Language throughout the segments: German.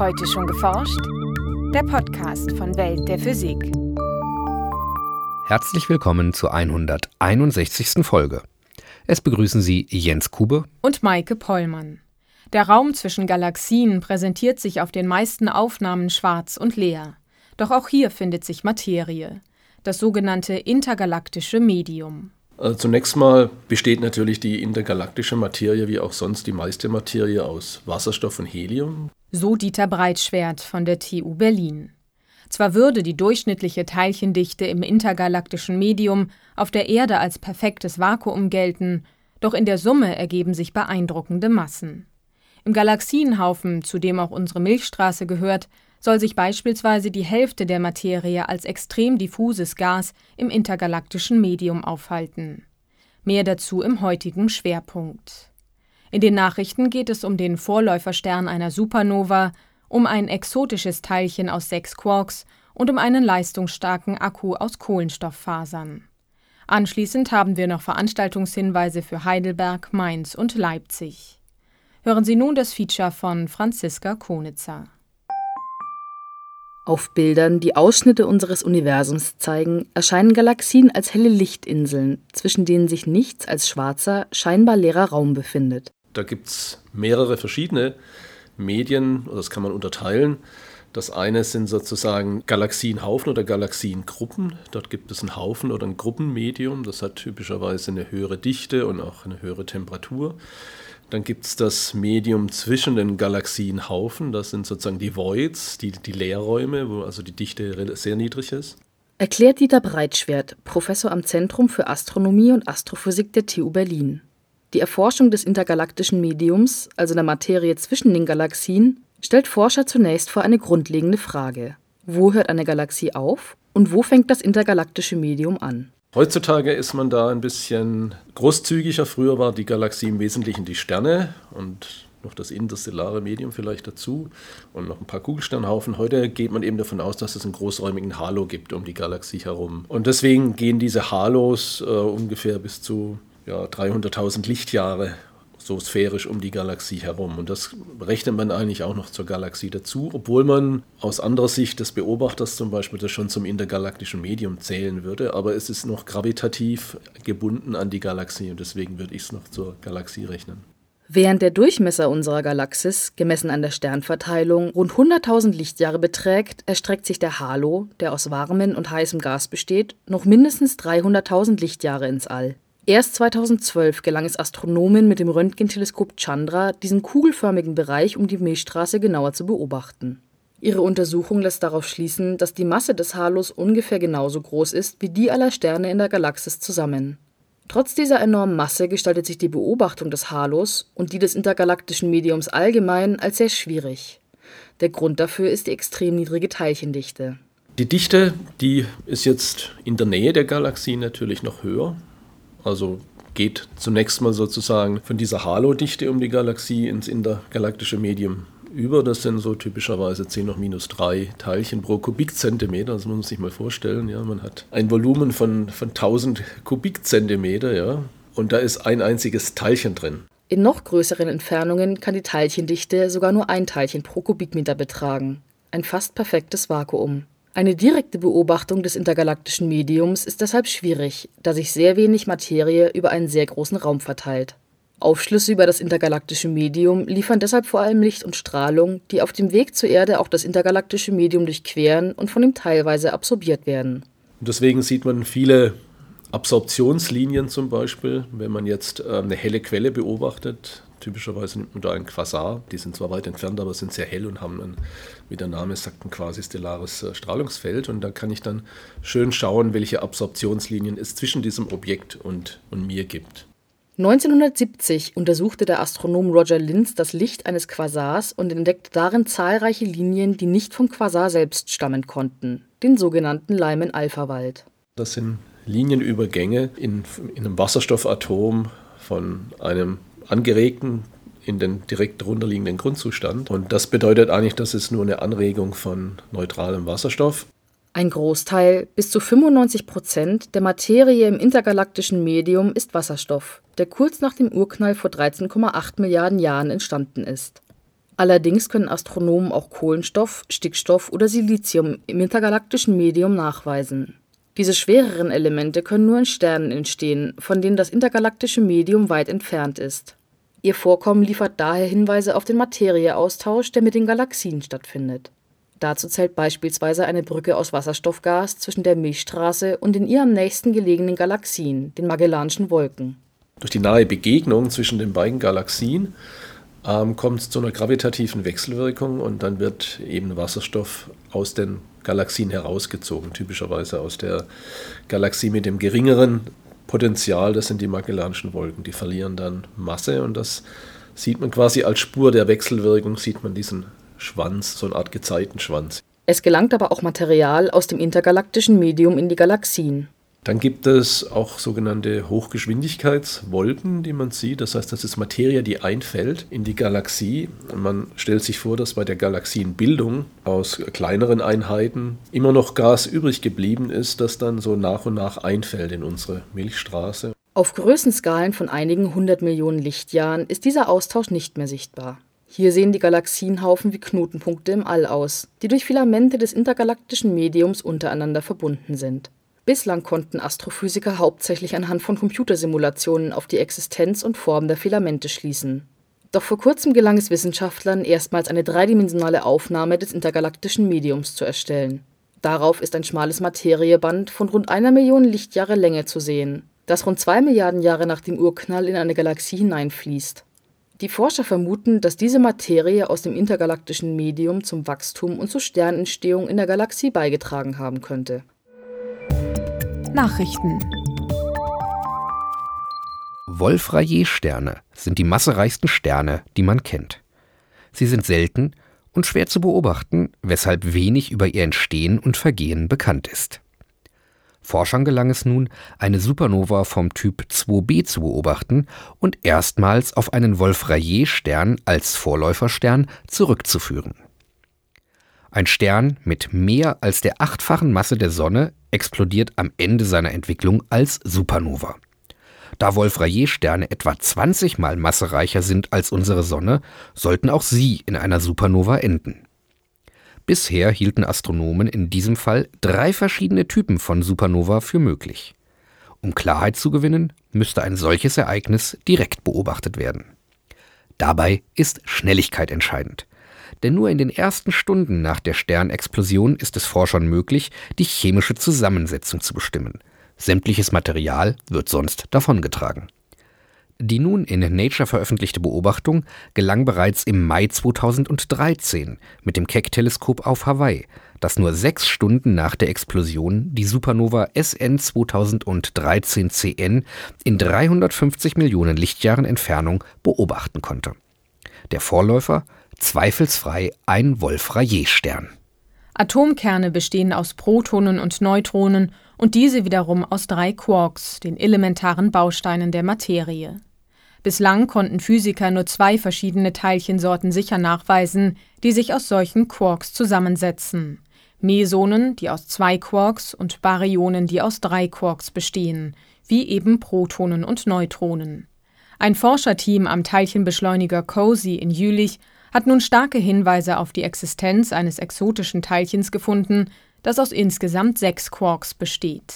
Heute schon geforscht? Der Podcast von Welt der Physik. Herzlich willkommen zur 161. Folge. Es begrüßen Sie Jens Kube und Maike Pollmann. Der Raum zwischen Galaxien präsentiert sich auf den meisten Aufnahmen schwarz und leer. Doch auch hier findet sich Materie, das sogenannte intergalaktische Medium. Also zunächst mal besteht natürlich die intergalaktische Materie wie auch sonst die meiste Materie aus Wasserstoff und Helium. So Dieter Breitschwert von der TU Berlin. Zwar würde die durchschnittliche Teilchendichte im intergalaktischen Medium auf der Erde als perfektes Vakuum gelten, doch in der Summe ergeben sich beeindruckende Massen. Im Galaxienhaufen, zu dem auch unsere Milchstraße gehört, soll sich beispielsweise die Hälfte der Materie als extrem diffuses Gas im intergalaktischen Medium aufhalten. Mehr dazu im heutigen Schwerpunkt. In den Nachrichten geht es um den Vorläuferstern einer Supernova, um ein exotisches Teilchen aus sechs Quarks und um einen leistungsstarken Akku aus Kohlenstofffasern. Anschließend haben wir noch Veranstaltungshinweise für Heidelberg, Mainz und Leipzig. Hören Sie nun das Feature von Franziska Konitzer. Auf Bildern, die Ausschnitte unseres Universums zeigen, erscheinen Galaxien als helle Lichtinseln, zwischen denen sich nichts als schwarzer, scheinbar leerer Raum befindet. Da gibt es mehrere verschiedene Medien, das kann man unterteilen. Das eine sind sozusagen Galaxienhaufen oder Galaxiengruppen. Dort gibt es einen Haufen oder ein Gruppenmedium. Das hat typischerweise eine höhere Dichte und auch eine höhere Temperatur. Dann gibt es das Medium zwischen den Galaxienhaufen. Das sind sozusagen die Voids, die, die Leerräume, wo also die Dichte sehr niedrig ist. Erklärt Dieter Breitschwert, Professor am Zentrum für Astronomie und Astrophysik der TU Berlin. Die Erforschung des intergalaktischen Mediums, also der Materie zwischen den Galaxien, stellt Forscher zunächst vor eine grundlegende Frage. Wo hört eine Galaxie auf und wo fängt das intergalaktische Medium an? Heutzutage ist man da ein bisschen großzügiger. Früher war die Galaxie im Wesentlichen die Sterne und noch das interstellare Medium vielleicht dazu und noch ein paar Kugelsternhaufen. Heute geht man eben davon aus, dass es einen großräumigen Halo gibt um die Galaxie herum. Und deswegen gehen diese Halos äh, ungefähr bis zu ja, 300.000 Lichtjahre so sphärisch um die Galaxie herum. Und das rechnet man eigentlich auch noch zur Galaxie dazu, obwohl man aus anderer Sicht des Beobachters zum Beispiel das schon zum intergalaktischen Medium zählen würde. Aber es ist noch gravitativ gebunden an die Galaxie und deswegen würde ich es noch zur Galaxie rechnen. Während der Durchmesser unserer Galaxis, gemessen an der Sternverteilung, rund 100.000 Lichtjahre beträgt, erstreckt sich der Halo, der aus warmem und heißem Gas besteht, noch mindestens 300.000 Lichtjahre ins All. Erst 2012 gelang es Astronomen mit dem Röntgenteleskop Chandra, diesen kugelförmigen Bereich um die Milchstraße genauer zu beobachten. Ihre Untersuchung lässt darauf schließen, dass die Masse des Halos ungefähr genauso groß ist wie die aller Sterne in der Galaxis zusammen. Trotz dieser enormen Masse gestaltet sich die Beobachtung des Halos und die des intergalaktischen Mediums allgemein als sehr schwierig. Der Grund dafür ist die extrem niedrige Teilchendichte. Die Dichte, die ist jetzt in der Nähe der Galaxie natürlich noch höher. Also geht zunächst mal sozusagen von dieser Halo-Dichte um die Galaxie ins intergalaktische Medium über. Das sind so typischerweise 10 noch minus 3 Teilchen pro Kubikzentimeter. Das muss man sich mal vorstellen. Ja. Man hat ein Volumen von, von 1000 Kubikzentimeter, ja. Und da ist ein einziges Teilchen drin. In noch größeren Entfernungen kann die Teilchendichte sogar nur ein Teilchen pro Kubikmeter betragen. Ein fast perfektes Vakuum. Eine direkte Beobachtung des intergalaktischen Mediums ist deshalb schwierig, da sich sehr wenig Materie über einen sehr großen Raum verteilt. Aufschlüsse über das intergalaktische Medium liefern deshalb vor allem Licht und Strahlung, die auf dem Weg zur Erde auch das intergalaktische Medium durchqueren und von ihm teilweise absorbiert werden. Deswegen sieht man viele Absorptionslinien zum Beispiel, wenn man jetzt äh, eine helle Quelle beobachtet, Typischerweise nimmt man da ein Quasar. Die sind zwar weit entfernt, aber sind sehr hell und haben, ein, wie der Name sagt, ein quasi stellares äh, Strahlungsfeld. Und da kann ich dann schön schauen, welche Absorptionslinien es zwischen diesem Objekt und, und mir gibt. 1970 untersuchte der Astronom Roger Linz das Licht eines Quasars und entdeckte darin zahlreiche Linien, die nicht vom Quasar selbst stammen konnten, den sogenannten Lyman-Alpha-Wald. Das sind Linienübergänge in, in einem Wasserstoffatom von einem angeregten in den direkt drunter liegenden Grundzustand. Und das bedeutet eigentlich, dass es nur eine Anregung von neutralem Wasserstoff. Ein Großteil, bis zu 95 Prozent der Materie im intergalaktischen Medium ist Wasserstoff, der kurz nach dem Urknall vor 13,8 Milliarden Jahren entstanden ist. Allerdings können Astronomen auch Kohlenstoff, Stickstoff oder Silizium im intergalaktischen Medium nachweisen. Diese schwereren Elemente können nur in Sternen entstehen, von denen das intergalaktische Medium weit entfernt ist. Ihr Vorkommen liefert daher Hinweise auf den Materieaustausch, der mit den Galaxien stattfindet. Dazu zählt beispielsweise eine Brücke aus Wasserstoffgas zwischen der Milchstraße und den ihr am nächsten gelegenen Galaxien, den Magellanischen Wolken. Durch die nahe Begegnung zwischen den beiden Galaxien ähm, kommt es zu einer gravitativen Wechselwirkung und dann wird eben Wasserstoff aus den Galaxien herausgezogen, typischerweise aus der Galaxie mit dem geringeren Potenzial, das sind die Magellanischen Wolken. Die verlieren dann Masse und das sieht man quasi als Spur der Wechselwirkung, sieht man diesen Schwanz, so eine Art Gezeitenschwanz. Es gelangt aber auch Material aus dem intergalaktischen Medium in die Galaxien. Dann gibt es auch sogenannte Hochgeschwindigkeitswolken, die man sieht. Das heißt, das ist Materie, die einfällt in die Galaxie. Und man stellt sich vor, dass bei der Galaxienbildung aus kleineren Einheiten immer noch Gas übrig geblieben ist, das dann so nach und nach einfällt in unsere Milchstraße. Auf Größenskalen von einigen hundert Millionen Lichtjahren ist dieser Austausch nicht mehr sichtbar. Hier sehen die Galaxienhaufen wie Knotenpunkte im All aus, die durch Filamente des intergalaktischen Mediums untereinander verbunden sind. Bislang konnten Astrophysiker hauptsächlich anhand von Computersimulationen auf die Existenz und Form der Filamente schließen. Doch vor kurzem gelang es Wissenschaftlern, erstmals eine dreidimensionale Aufnahme des intergalaktischen Mediums zu erstellen. Darauf ist ein schmales Materieband von rund einer Million Lichtjahre Länge zu sehen, das rund zwei Milliarden Jahre nach dem Urknall in eine Galaxie hineinfließt. Die Forscher vermuten, dass diese Materie aus dem intergalaktischen Medium zum Wachstum und zur Sternentstehung in der Galaxie beigetragen haben könnte Nachrichten Wolf-Rayet-Sterne sind die massereichsten Sterne, die man kennt. Sie sind selten und schwer zu beobachten, weshalb wenig über ihr Entstehen und Vergehen bekannt ist. Forschern gelang es nun, eine Supernova vom Typ 2b zu beobachten und erstmals auf einen Wolf-Rayet-Stern als Vorläuferstern zurückzuführen. Ein Stern mit mehr als der achtfachen Masse der Sonne explodiert am Ende seiner Entwicklung als Supernova. Da Wolf-Rayet-Sterne etwa 20 mal massereicher sind als unsere Sonne, sollten auch sie in einer Supernova enden. Bisher hielten Astronomen in diesem Fall drei verschiedene Typen von Supernova für möglich. Um Klarheit zu gewinnen, müsste ein solches Ereignis direkt beobachtet werden. Dabei ist Schnelligkeit entscheidend denn nur in den ersten Stunden nach der Sternexplosion ist es Forschern möglich, die chemische Zusammensetzung zu bestimmen. Sämtliches Material wird sonst davongetragen. Die nun in Nature veröffentlichte Beobachtung gelang bereits im Mai 2013 mit dem Keck-Teleskop auf Hawaii, das nur sechs Stunden nach der Explosion die Supernova SN 2013 CN in 350 Millionen Lichtjahren Entfernung beobachten konnte. Der Vorläufer zweifelsfrei ein Wolf-Rayet-Stern. Atomkerne bestehen aus Protonen und Neutronen und diese wiederum aus drei Quarks, den elementaren Bausteinen der Materie. Bislang konnten Physiker nur zwei verschiedene Teilchensorten sicher nachweisen, die sich aus solchen Quarks zusammensetzen. Mesonen, die aus zwei Quarks, und Baryonen, die aus drei Quarks bestehen, wie eben Protonen und Neutronen. Ein Forscherteam am Teilchenbeschleuniger COSY in Jülich hat nun starke Hinweise auf die Existenz eines exotischen Teilchens gefunden, das aus insgesamt sechs Quarks besteht.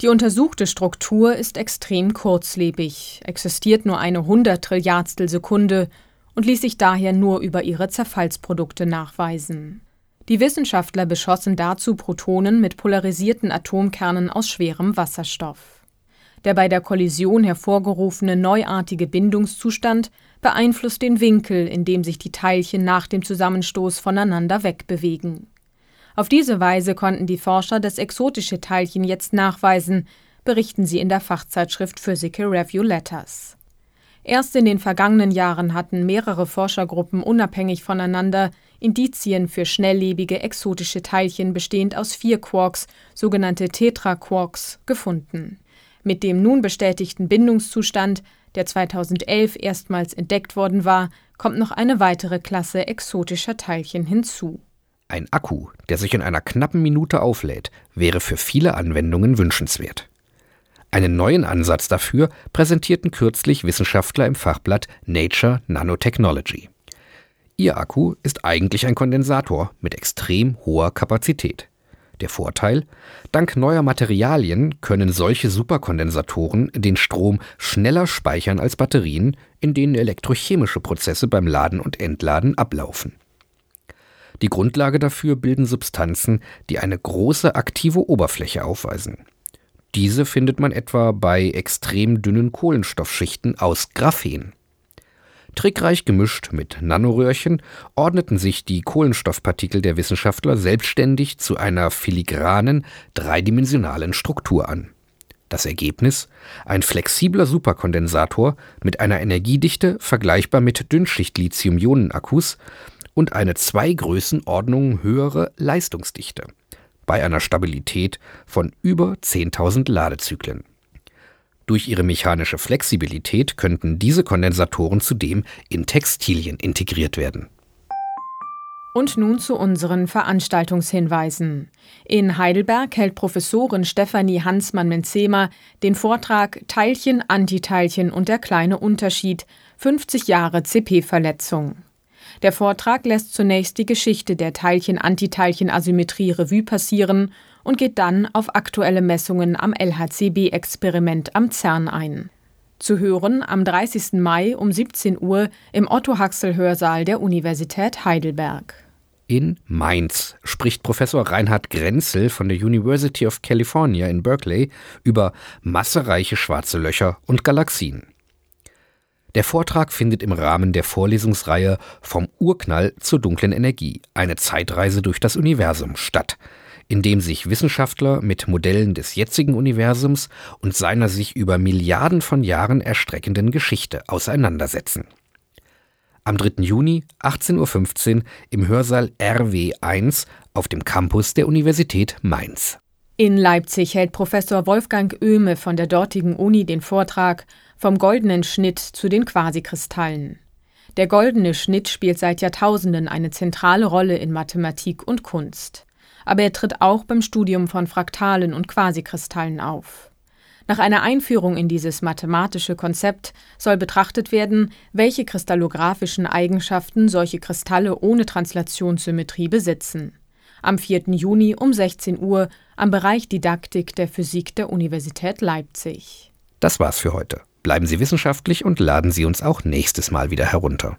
Die untersuchte Struktur ist extrem kurzlebig, existiert nur eine Hunderttrilliardstel Sekunde und ließ sich daher nur über ihre Zerfallsprodukte nachweisen. Die Wissenschaftler beschossen dazu Protonen mit polarisierten Atomkernen aus schwerem Wasserstoff. Der bei der Kollision hervorgerufene neuartige Bindungszustand beeinflusst den Winkel, in dem sich die Teilchen nach dem Zusammenstoß voneinander wegbewegen. Auf diese Weise konnten die Forscher das exotische Teilchen jetzt nachweisen, berichten sie in der Fachzeitschrift Physical Review Letters. Erst in den vergangenen Jahren hatten mehrere Forschergruppen unabhängig voneinander Indizien für schnelllebige exotische Teilchen bestehend aus vier Quarks, sogenannte Tetraquarks, gefunden. Mit dem nun bestätigten Bindungszustand der 2011 erstmals entdeckt worden war, kommt noch eine weitere Klasse exotischer Teilchen hinzu. Ein Akku, der sich in einer knappen Minute auflädt, wäre für viele Anwendungen wünschenswert. Einen neuen Ansatz dafür präsentierten kürzlich Wissenschaftler im Fachblatt Nature Nanotechnology. Ihr Akku ist eigentlich ein Kondensator mit extrem hoher Kapazität. Der Vorteil? Dank neuer Materialien können solche Superkondensatoren den Strom schneller speichern als Batterien, in denen elektrochemische Prozesse beim Laden und Entladen ablaufen. Die Grundlage dafür bilden Substanzen, die eine große aktive Oberfläche aufweisen. Diese findet man etwa bei extrem dünnen Kohlenstoffschichten aus Graphen. Trickreich gemischt mit Nanoröhrchen ordneten sich die Kohlenstoffpartikel der Wissenschaftler selbstständig zu einer filigranen, dreidimensionalen Struktur an. Das Ergebnis? Ein flexibler Superkondensator mit einer Energiedichte vergleichbar mit Dünnschicht-Lithium-Ionen-Akkus und eine zwei Größenordnungen höhere Leistungsdichte bei einer Stabilität von über 10.000 Ladezyklen. Durch ihre mechanische Flexibilität könnten diese Kondensatoren zudem in Textilien integriert werden. Und nun zu unseren Veranstaltungshinweisen. In Heidelberg hält Professorin Stefanie Hansmann-Menzema den Vortrag Teilchen, Antiteilchen und der kleine Unterschied 50 Jahre CP-Verletzung. Der Vortrag lässt zunächst die Geschichte der Teilchen-Antiteilchen-Asymmetrie Revue passieren und geht dann auf aktuelle Messungen am LHCb-Experiment am CERN ein. Zu hören am 30. Mai um 17 Uhr im Otto-Haxel-Hörsaal der Universität Heidelberg. In Mainz spricht Professor Reinhard Grenzel von der University of California in Berkeley über massereiche schwarze Löcher und Galaxien. Der Vortrag findet im Rahmen der Vorlesungsreihe Vom Urknall zur dunklen Energie, eine Zeitreise durch das Universum statt, in dem sich Wissenschaftler mit Modellen des jetzigen Universums und seiner sich über Milliarden von Jahren erstreckenden Geschichte auseinandersetzen. Am 3. Juni 18.15 Uhr im Hörsaal RW1 auf dem Campus der Universität Mainz. In Leipzig hält Professor Wolfgang Oehme von der dortigen Uni den Vortrag vom goldenen Schnitt zu den Quasikristallen. Der goldene Schnitt spielt seit Jahrtausenden eine zentrale Rolle in Mathematik und Kunst. Aber er tritt auch beim Studium von Fraktalen und Quasikristallen auf. Nach einer Einführung in dieses mathematische Konzept soll betrachtet werden, welche kristallographischen Eigenschaften solche Kristalle ohne Translationssymmetrie besitzen. Am 4. Juni um 16 Uhr am Bereich Didaktik der Physik der Universität Leipzig. Das war's für heute. Bleiben Sie wissenschaftlich und laden Sie uns auch nächstes Mal wieder herunter.